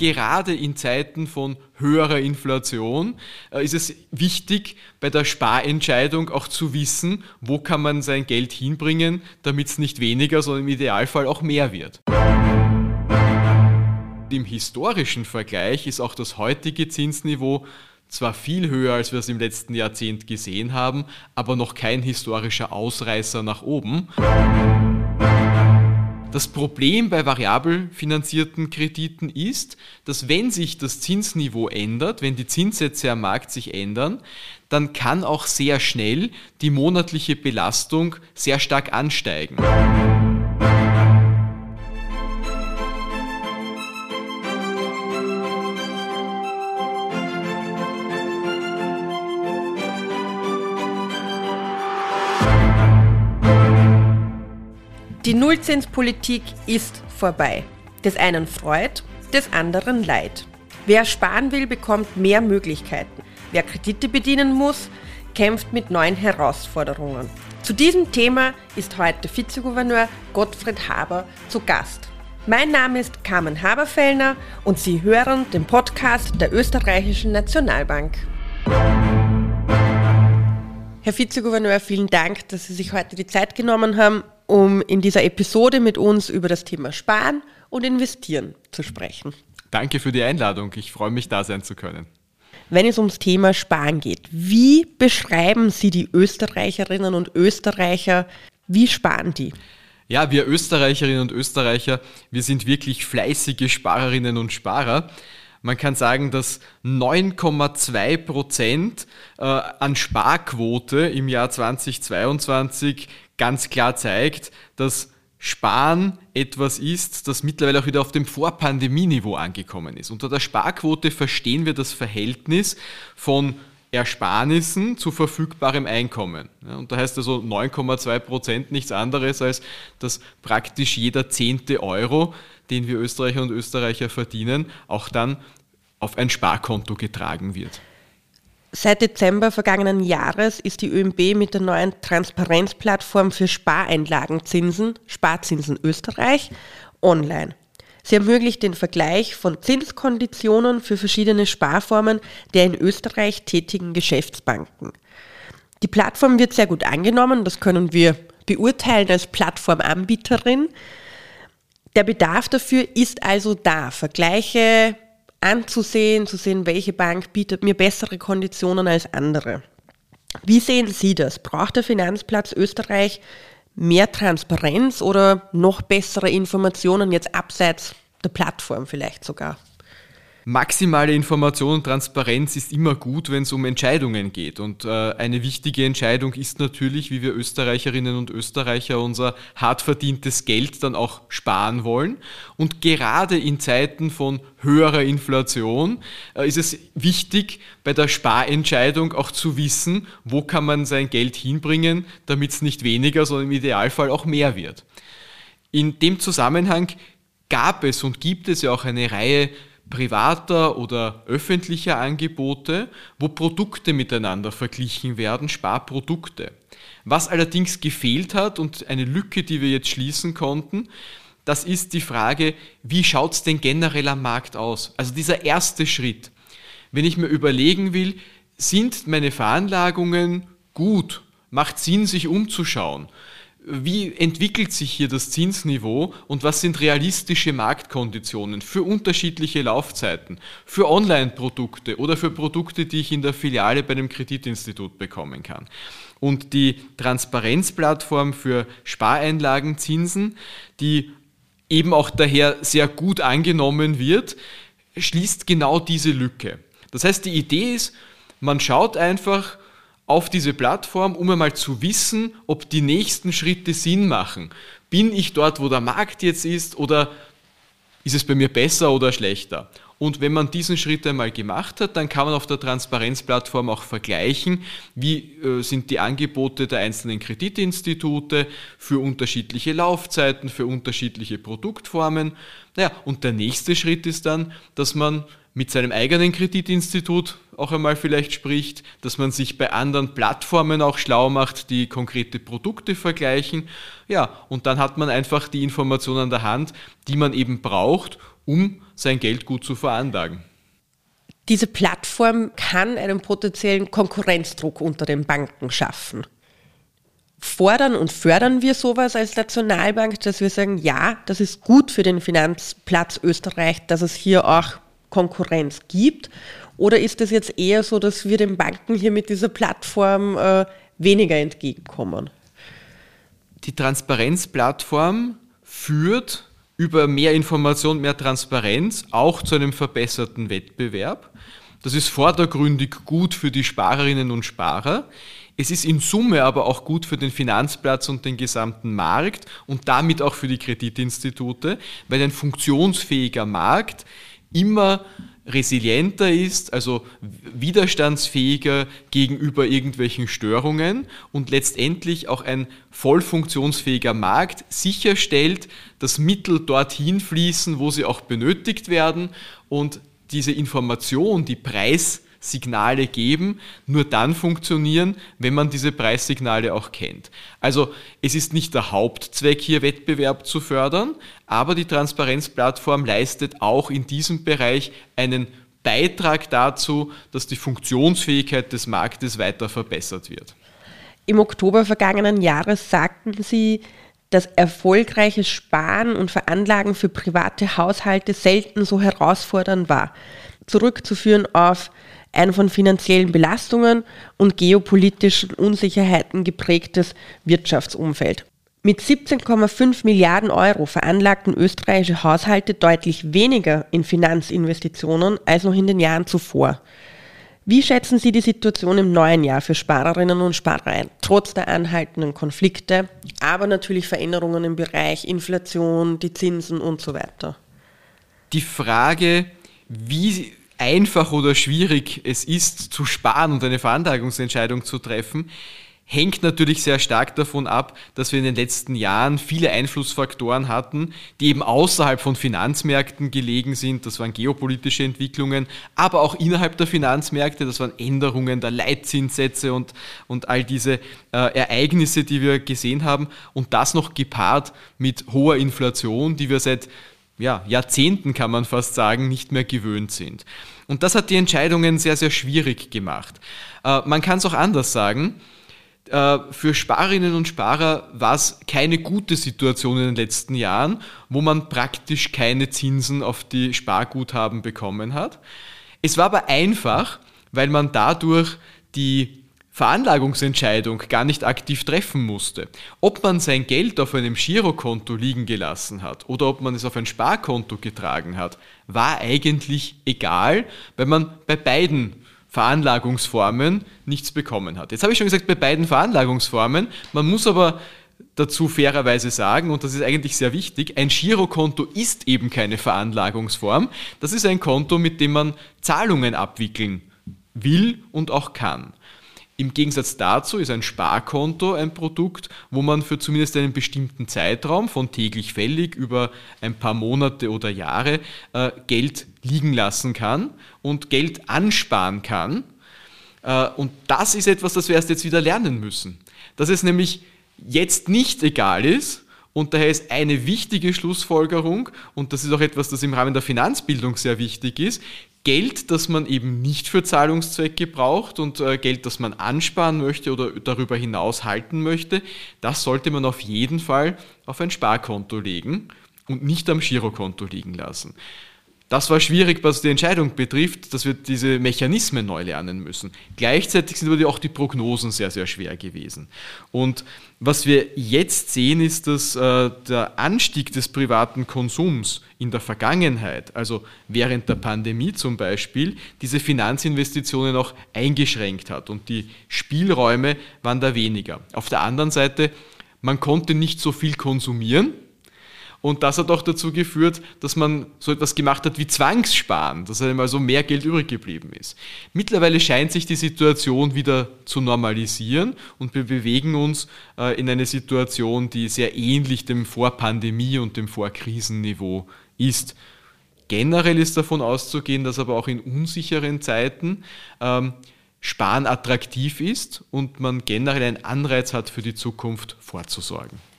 gerade in Zeiten von höherer Inflation äh, ist es wichtig, bei der Sparentscheidung auch zu wissen, wo kann man sein Geld hinbringen, damit es nicht weniger, sondern im Idealfall auch mehr wird. Im historischen Vergleich ist auch das heutige Zinsniveau zwar viel höher, als wir es im letzten Jahrzehnt gesehen haben, aber noch kein historischer Ausreißer nach oben. Das Problem bei variabel finanzierten Krediten ist, dass wenn sich das Zinsniveau ändert, wenn die Zinssätze am Markt sich ändern, dann kann auch sehr schnell die monatliche Belastung sehr stark ansteigen. Nullzinspolitik ist vorbei. Des einen freut, des anderen leid. Wer sparen will, bekommt mehr Möglichkeiten. Wer Kredite bedienen muss, kämpft mit neuen Herausforderungen. Zu diesem Thema ist heute Vizegouverneur Gottfried Haber zu Gast. Mein Name ist Carmen Haberfellner und Sie hören den Podcast der Österreichischen Nationalbank. Herr Vizegouverneur, vielen Dank, dass Sie sich heute die Zeit genommen haben, um in dieser Episode mit uns über das Thema Sparen und Investieren zu sprechen. Danke für die Einladung. Ich freue mich, da sein zu können. Wenn es ums Thema Sparen geht, wie beschreiben Sie die Österreicherinnen und Österreicher? Wie sparen die? Ja, wir Österreicherinnen und Österreicher, wir sind wirklich fleißige Sparerinnen und Sparer. Man kann sagen, dass 9,2 Prozent äh, an Sparquote im Jahr 2022 ganz klar zeigt, dass Sparen etwas ist, das mittlerweile auch wieder auf dem Vorpandemieniveau angekommen ist. Unter der Sparquote verstehen wir das Verhältnis von Ersparnissen zu verfügbarem Einkommen. und da heißt also 9,2 Prozent nichts anderes als, dass praktisch jeder zehnte Euro, den wir Österreicher und Österreicher verdienen, auch dann auf ein Sparkonto getragen wird. Seit Dezember vergangenen Jahres ist die ÖMB mit der neuen Transparenzplattform für Spareinlagenzinsen, Sparzinsen Österreich, online. Sie ermöglicht den Vergleich von Zinskonditionen für verschiedene Sparformen der in Österreich tätigen Geschäftsbanken. Die Plattform wird sehr gut angenommen, das können wir beurteilen als Plattformanbieterin. Der Bedarf dafür ist also da. Vergleiche anzusehen, zu sehen, welche Bank bietet mir bessere Konditionen als andere. Wie sehen Sie das? Braucht der Finanzplatz Österreich mehr Transparenz oder noch bessere Informationen jetzt abseits der Plattform vielleicht sogar? Maximale Information und Transparenz ist immer gut, wenn es um Entscheidungen geht. Und äh, eine wichtige Entscheidung ist natürlich, wie wir Österreicherinnen und Österreicher unser hart verdientes Geld dann auch sparen wollen. Und gerade in Zeiten von höherer Inflation äh, ist es wichtig, bei der Sparentscheidung auch zu wissen, wo kann man sein Geld hinbringen, damit es nicht weniger, sondern im Idealfall auch mehr wird. In dem Zusammenhang gab es und gibt es ja auch eine Reihe privater oder öffentlicher Angebote, wo Produkte miteinander verglichen werden, Sparprodukte. Was allerdings gefehlt hat und eine Lücke, die wir jetzt schließen konnten, das ist die Frage, wie schaut es denn generell am Markt aus? Also dieser erste Schritt. Wenn ich mir überlegen will, sind meine Veranlagungen gut? Macht Sinn, sich umzuschauen? Wie entwickelt sich hier das Zinsniveau und was sind realistische Marktkonditionen für unterschiedliche Laufzeiten, für Online-Produkte oder für Produkte, die ich in der Filiale bei einem Kreditinstitut bekommen kann. Und die Transparenzplattform für Spareinlagenzinsen, die eben auch daher sehr gut angenommen wird, schließt genau diese Lücke. Das heißt, die Idee ist, man schaut einfach, auf diese Plattform, um einmal zu wissen, ob die nächsten Schritte Sinn machen. Bin ich dort, wo der Markt jetzt ist, oder ist es bei mir besser oder schlechter? Und wenn man diesen Schritt einmal gemacht hat, dann kann man auf der Transparenzplattform auch vergleichen, wie äh, sind die Angebote der einzelnen Kreditinstitute für unterschiedliche Laufzeiten, für unterschiedliche Produktformen. Naja, und der nächste Schritt ist dann, dass man mit seinem eigenen Kreditinstitut auch einmal vielleicht spricht, dass man sich bei anderen Plattformen auch schlau macht, die konkrete Produkte vergleichen. Ja, und dann hat man einfach die Informationen an der Hand, die man eben braucht, um sein Geld gut zu veranlagen. Diese Plattform kann einen potenziellen Konkurrenzdruck unter den Banken schaffen. Fordern und fördern wir sowas als Nationalbank, dass wir sagen, ja, das ist gut für den Finanzplatz Österreich, dass es hier auch Konkurrenz gibt? Oder ist es jetzt eher so, dass wir den Banken hier mit dieser Plattform äh, weniger entgegenkommen? Die Transparenzplattform führt über mehr Information, mehr Transparenz auch zu einem verbesserten Wettbewerb. Das ist vordergründig gut für die Sparerinnen und Sparer. Es ist in Summe aber auch gut für den Finanzplatz und den gesamten Markt und damit auch für die Kreditinstitute, weil ein funktionsfähiger Markt immer resilienter ist, also widerstandsfähiger gegenüber irgendwelchen Störungen und letztendlich auch ein voll funktionsfähiger Markt sicherstellt, dass Mittel dorthin fließen, wo sie auch benötigt werden. Und diese Information, die Preis Signale geben, nur dann funktionieren, wenn man diese Preissignale auch kennt. Also es ist nicht der Hauptzweck hier Wettbewerb zu fördern, aber die Transparenzplattform leistet auch in diesem Bereich einen Beitrag dazu, dass die Funktionsfähigkeit des Marktes weiter verbessert wird. Im Oktober vergangenen Jahres sagten Sie, dass erfolgreiches Sparen und Veranlagen für private Haushalte selten so herausfordernd war. Zurückzuführen auf ein von finanziellen Belastungen und geopolitischen Unsicherheiten geprägtes Wirtschaftsumfeld. Mit 17,5 Milliarden Euro veranlagten österreichische Haushalte deutlich weniger in Finanzinvestitionen als noch in den Jahren zuvor. Wie schätzen Sie die Situation im neuen Jahr für Sparerinnen und Sparer ein, trotz der anhaltenden Konflikte, aber natürlich Veränderungen im Bereich Inflation, die Zinsen und so weiter? Die Frage, wie einfach oder schwierig es ist, zu sparen und eine Veranlagungsentscheidung zu treffen, hängt natürlich sehr stark davon ab, dass wir in den letzten Jahren viele Einflussfaktoren hatten, die eben außerhalb von Finanzmärkten gelegen sind. Das waren geopolitische Entwicklungen, aber auch innerhalb der Finanzmärkte. Das waren Änderungen der Leitzinssätze und, und all diese äh, Ereignisse, die wir gesehen haben. Und das noch gepaart mit hoher Inflation, die wir seit ja, Jahrzehnten, kann man fast sagen, nicht mehr gewöhnt sind. Und das hat die Entscheidungen sehr, sehr schwierig gemacht. Äh, man kann es auch anders sagen. Äh, für Sparerinnen und Sparer war es keine gute Situation in den letzten Jahren, wo man praktisch keine Zinsen auf die Sparguthaben bekommen hat. Es war aber einfach, weil man dadurch die Veranlagungsentscheidung gar nicht aktiv treffen musste. Ob man sein Geld auf einem Girokonto liegen gelassen hat oder ob man es auf ein Sparkonto getragen hat, war eigentlich egal, weil man bei beiden Veranlagungsformen nichts bekommen hat. Jetzt habe ich schon gesagt, bei beiden Veranlagungsformen, man muss aber dazu fairerweise sagen, und das ist eigentlich sehr wichtig, ein Girokonto ist eben keine Veranlagungsform. Das ist ein Konto, mit dem man Zahlungen abwickeln will und auch kann. Im Gegensatz dazu ist ein Sparkonto ein Produkt, wo man für zumindest einen bestimmten Zeitraum von täglich fällig über ein paar Monate oder Jahre äh, Geld liegen lassen kann und Geld ansparen kann. Äh, und das ist etwas, das wir erst jetzt wieder lernen müssen. Dass es nämlich jetzt nicht egal ist, und daher ist eine wichtige Schlussfolgerung, und das ist auch etwas, das im Rahmen der Finanzbildung sehr wichtig ist, Geld, das man eben nicht für Zahlungszwecke braucht und äh, Geld, das man ansparen möchte oder darüber hinaus halten möchte, das sollte man auf jeden Fall auf ein Sparkonto legen und nicht am Girokonto liegen lassen. Das war schwierig, was die Entscheidung betrifft, dass wir diese Mechanismen neu lernen müssen. Gleichzeitig sind aber auch die Prognosen sehr, sehr schwer gewesen. Und was wir jetzt sehen, ist, dass äh, der Anstieg des privaten Konsums in der Vergangenheit, also während der Pandemie zum Beispiel, diese Finanzinvestitionen auch eingeschränkt hat und die Spielräume waren da weniger. Auf der anderen Seite, man konnte nicht so viel konsumieren, und das hat auch dazu geführt, dass man so etwas gemacht hat wie Zwangssparen, dass einem also mehr Geld übrig geblieben ist. Mittlerweile scheint sich die Situation wieder zu normalisieren und wir bewegen uns äh, in eine Situation, die sehr ähnlich dem Vorpandemie- und dem Vorkrisenniveau ist. Generell ist davon auszugehen, dass aber auch in unsicheren Zeiten ähm, Sparen attraktiv ist und man generell einen Anreiz hat, für die Zukunft vorzusorgen.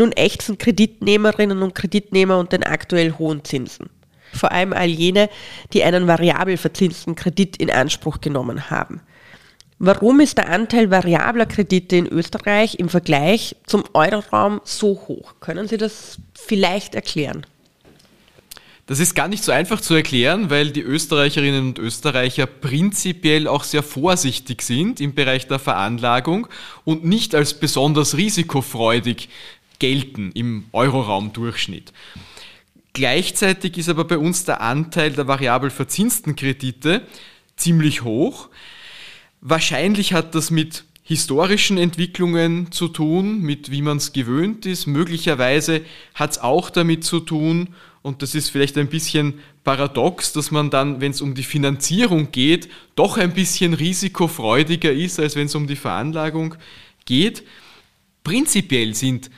Nun ächzen Kreditnehmerinnen und Kreditnehmer und den aktuell hohen Zinsen. Vor allem all jene, die einen variabel verzinsten Kredit in Anspruch genommen haben. Warum ist der Anteil variabler Kredite in Österreich im Vergleich zum Euroraum so hoch? Können Sie das vielleicht erklären? Das ist gar nicht so einfach zu erklären, weil die Österreicherinnen und Österreicher prinzipiell auch sehr vorsichtig sind im Bereich der Veranlagung und nicht als besonders risikofreudig gelten im Euroraum-Durchschnitt. Gleichzeitig ist aber bei uns der Anteil der variabel verzinsten Kredite ziemlich hoch. Wahrscheinlich hat das mit historischen Entwicklungen zu tun, mit wie man es gewöhnt ist. Möglicherweise hat es auch damit zu tun, und das ist vielleicht ein bisschen paradox, dass man dann, wenn es um die Finanzierung geht, doch ein bisschen risikofreudiger ist, als wenn es um die Veranlagung geht. Prinzipiell sind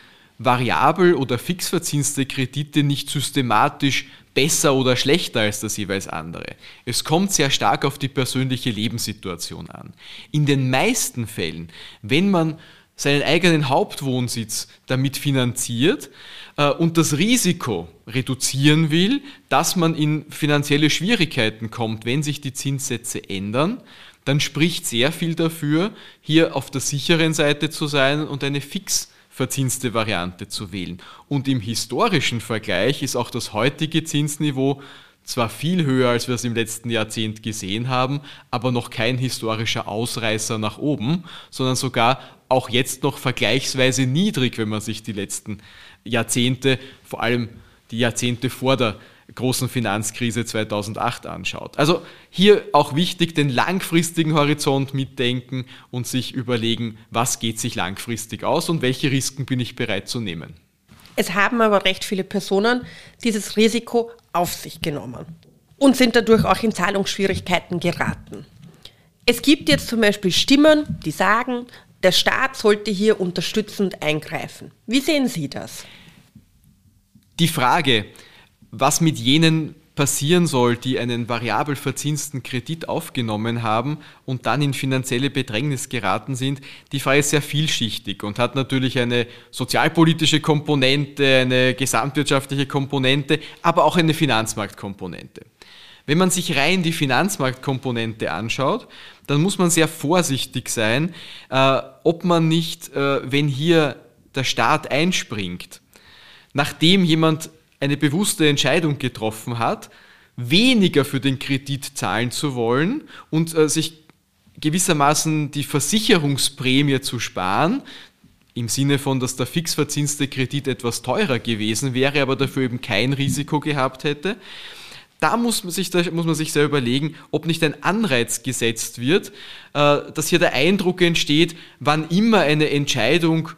variabel- oder fixverzinste Kredite nicht systematisch besser oder schlechter als das jeweils andere. Es kommt sehr stark auf die persönliche Lebenssituation an. In den meisten Fällen, wenn man seinen eigenen Hauptwohnsitz damit finanziert äh, und das Risiko reduzieren will, dass man in finanzielle Schwierigkeiten kommt, wenn sich die Zinssätze ändern, dann spricht sehr viel dafür, hier auf der sicheren Seite zu sein und eine fix verzinste Variante zu wählen. Und im historischen Vergleich ist auch das heutige Zinsniveau zwar viel höher, als wir es im letzten Jahrzehnt gesehen haben, aber noch kein historischer Ausreißer nach oben, sondern sogar auch jetzt noch vergleichsweise niedrig, wenn man sich die letzten Jahrzehnte, vor allem die Jahrzehnte vor der großen Finanzkrise 2008 anschaut. Also hier auch wichtig, den langfristigen Horizont mitdenken und sich überlegen, was geht sich langfristig aus und welche Risiken bin ich bereit zu nehmen. Es haben aber recht viele Personen dieses Risiko auf sich genommen und sind dadurch auch in Zahlungsschwierigkeiten geraten. Es gibt jetzt zum Beispiel Stimmen, die sagen, der Staat sollte hier unterstützend eingreifen. Wie sehen Sie das? Die Frage, was mit jenen passieren soll, die einen variabel verzinsten Kredit aufgenommen haben und dann in finanzielle Bedrängnis geraten sind, die Frage ist sehr vielschichtig und hat natürlich eine sozialpolitische Komponente, eine gesamtwirtschaftliche Komponente, aber auch eine Finanzmarktkomponente. Wenn man sich rein die Finanzmarktkomponente anschaut, dann muss man sehr vorsichtig sein, äh, ob man nicht, äh, wenn hier der Staat einspringt, nachdem jemand eine bewusste Entscheidung getroffen hat, weniger für den Kredit zahlen zu wollen und äh, sich gewissermaßen die Versicherungsprämie zu sparen, im Sinne von, dass der fix verzinste Kredit etwas teurer gewesen wäre, aber dafür eben kein Risiko gehabt hätte. Da muss man sich, da muss man sich sehr überlegen, ob nicht ein Anreiz gesetzt wird, äh, dass hier der Eindruck entsteht, wann immer eine Entscheidung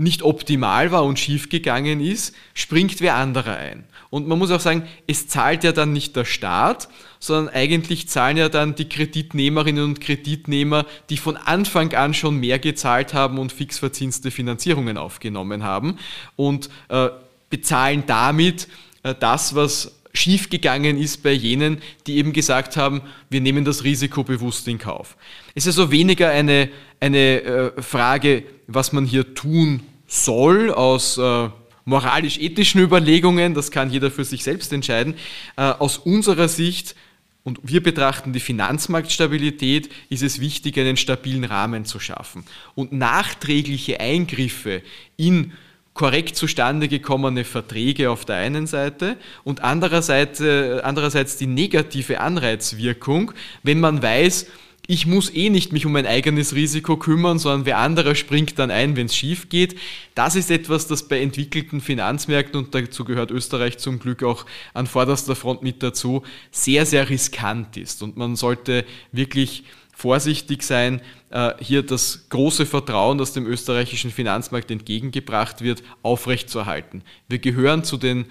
nicht optimal war und schiefgegangen ist, springt wer anderer ein. Und man muss auch sagen, es zahlt ja dann nicht der Staat, sondern eigentlich zahlen ja dann die Kreditnehmerinnen und Kreditnehmer, die von Anfang an schon mehr gezahlt haben und fixverzinste Finanzierungen aufgenommen haben und äh, bezahlen damit äh, das, was schiefgegangen ist bei jenen, die eben gesagt haben, wir nehmen das Risiko bewusst in Kauf. Es ist also weniger eine, eine äh, Frage, was man hier tun soll aus äh, moralisch-ethischen Überlegungen, das kann jeder für sich selbst entscheiden. Äh, aus unserer Sicht und wir betrachten die Finanzmarktstabilität, ist es wichtig, einen stabilen Rahmen zu schaffen. Und nachträgliche Eingriffe in korrekt zustande gekommene Verträge auf der einen Seite und andererseits, äh, andererseits die negative Anreizwirkung, wenn man weiß, ich muss eh nicht mich um mein eigenes Risiko kümmern, sondern wer anderer springt dann ein, wenn es schief geht. Das ist etwas, das bei entwickelten Finanzmärkten, und dazu gehört Österreich zum Glück auch an vorderster Front mit dazu, sehr, sehr riskant ist. Und man sollte wirklich vorsichtig sein, äh, hier das große Vertrauen, das dem österreichischen Finanzmarkt entgegengebracht wird, aufrechtzuerhalten. Wir gehören zu den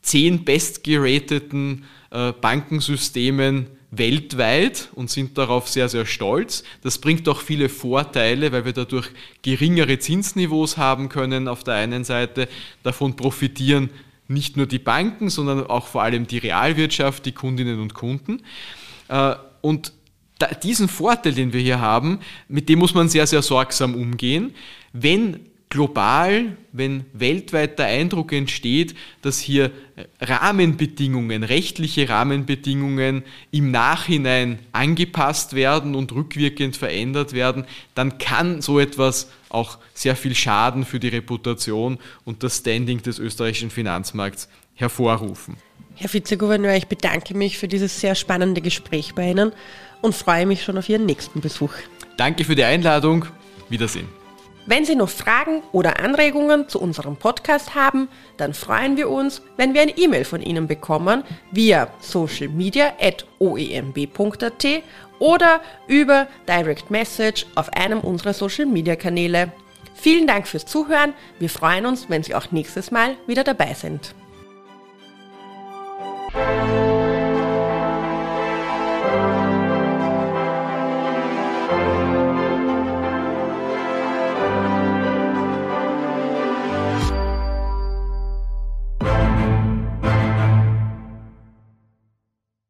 zehn bestgerateten äh, Bankensystemen weltweit und sind darauf sehr, sehr stolz. Das bringt auch viele Vorteile, weil wir dadurch geringere Zinsniveaus haben können auf der einen Seite. Davon profitieren nicht nur die Banken, sondern auch vor allem die Realwirtschaft, die Kundinnen und Kunden. Äh, und diesen Vorteil, den wir hier haben, mit dem muss man sehr, sehr sorgsam umgehen. Wenn global, wenn weltweit der Eindruck entsteht, dass hier Rahmenbedingungen, rechtliche Rahmenbedingungen im Nachhinein angepasst werden und rückwirkend verändert werden, dann kann so etwas auch sehr viel Schaden für die Reputation und das Standing des österreichischen Finanzmarkts hervorrufen. Herr Vizegouverneur, ich bedanke mich für dieses sehr spannende Gespräch bei Ihnen und freue mich schon auf Ihren nächsten Besuch. Danke für die Einladung. Wiedersehen. Wenn Sie noch Fragen oder Anregungen zu unserem Podcast haben, dann freuen wir uns, wenn wir eine E-Mail von Ihnen bekommen via socialmedia.oemb.at oder über Direct Message auf einem unserer Social Media Kanäle. Vielen Dank fürs Zuhören. Wir freuen uns, wenn Sie auch nächstes Mal wieder dabei sind.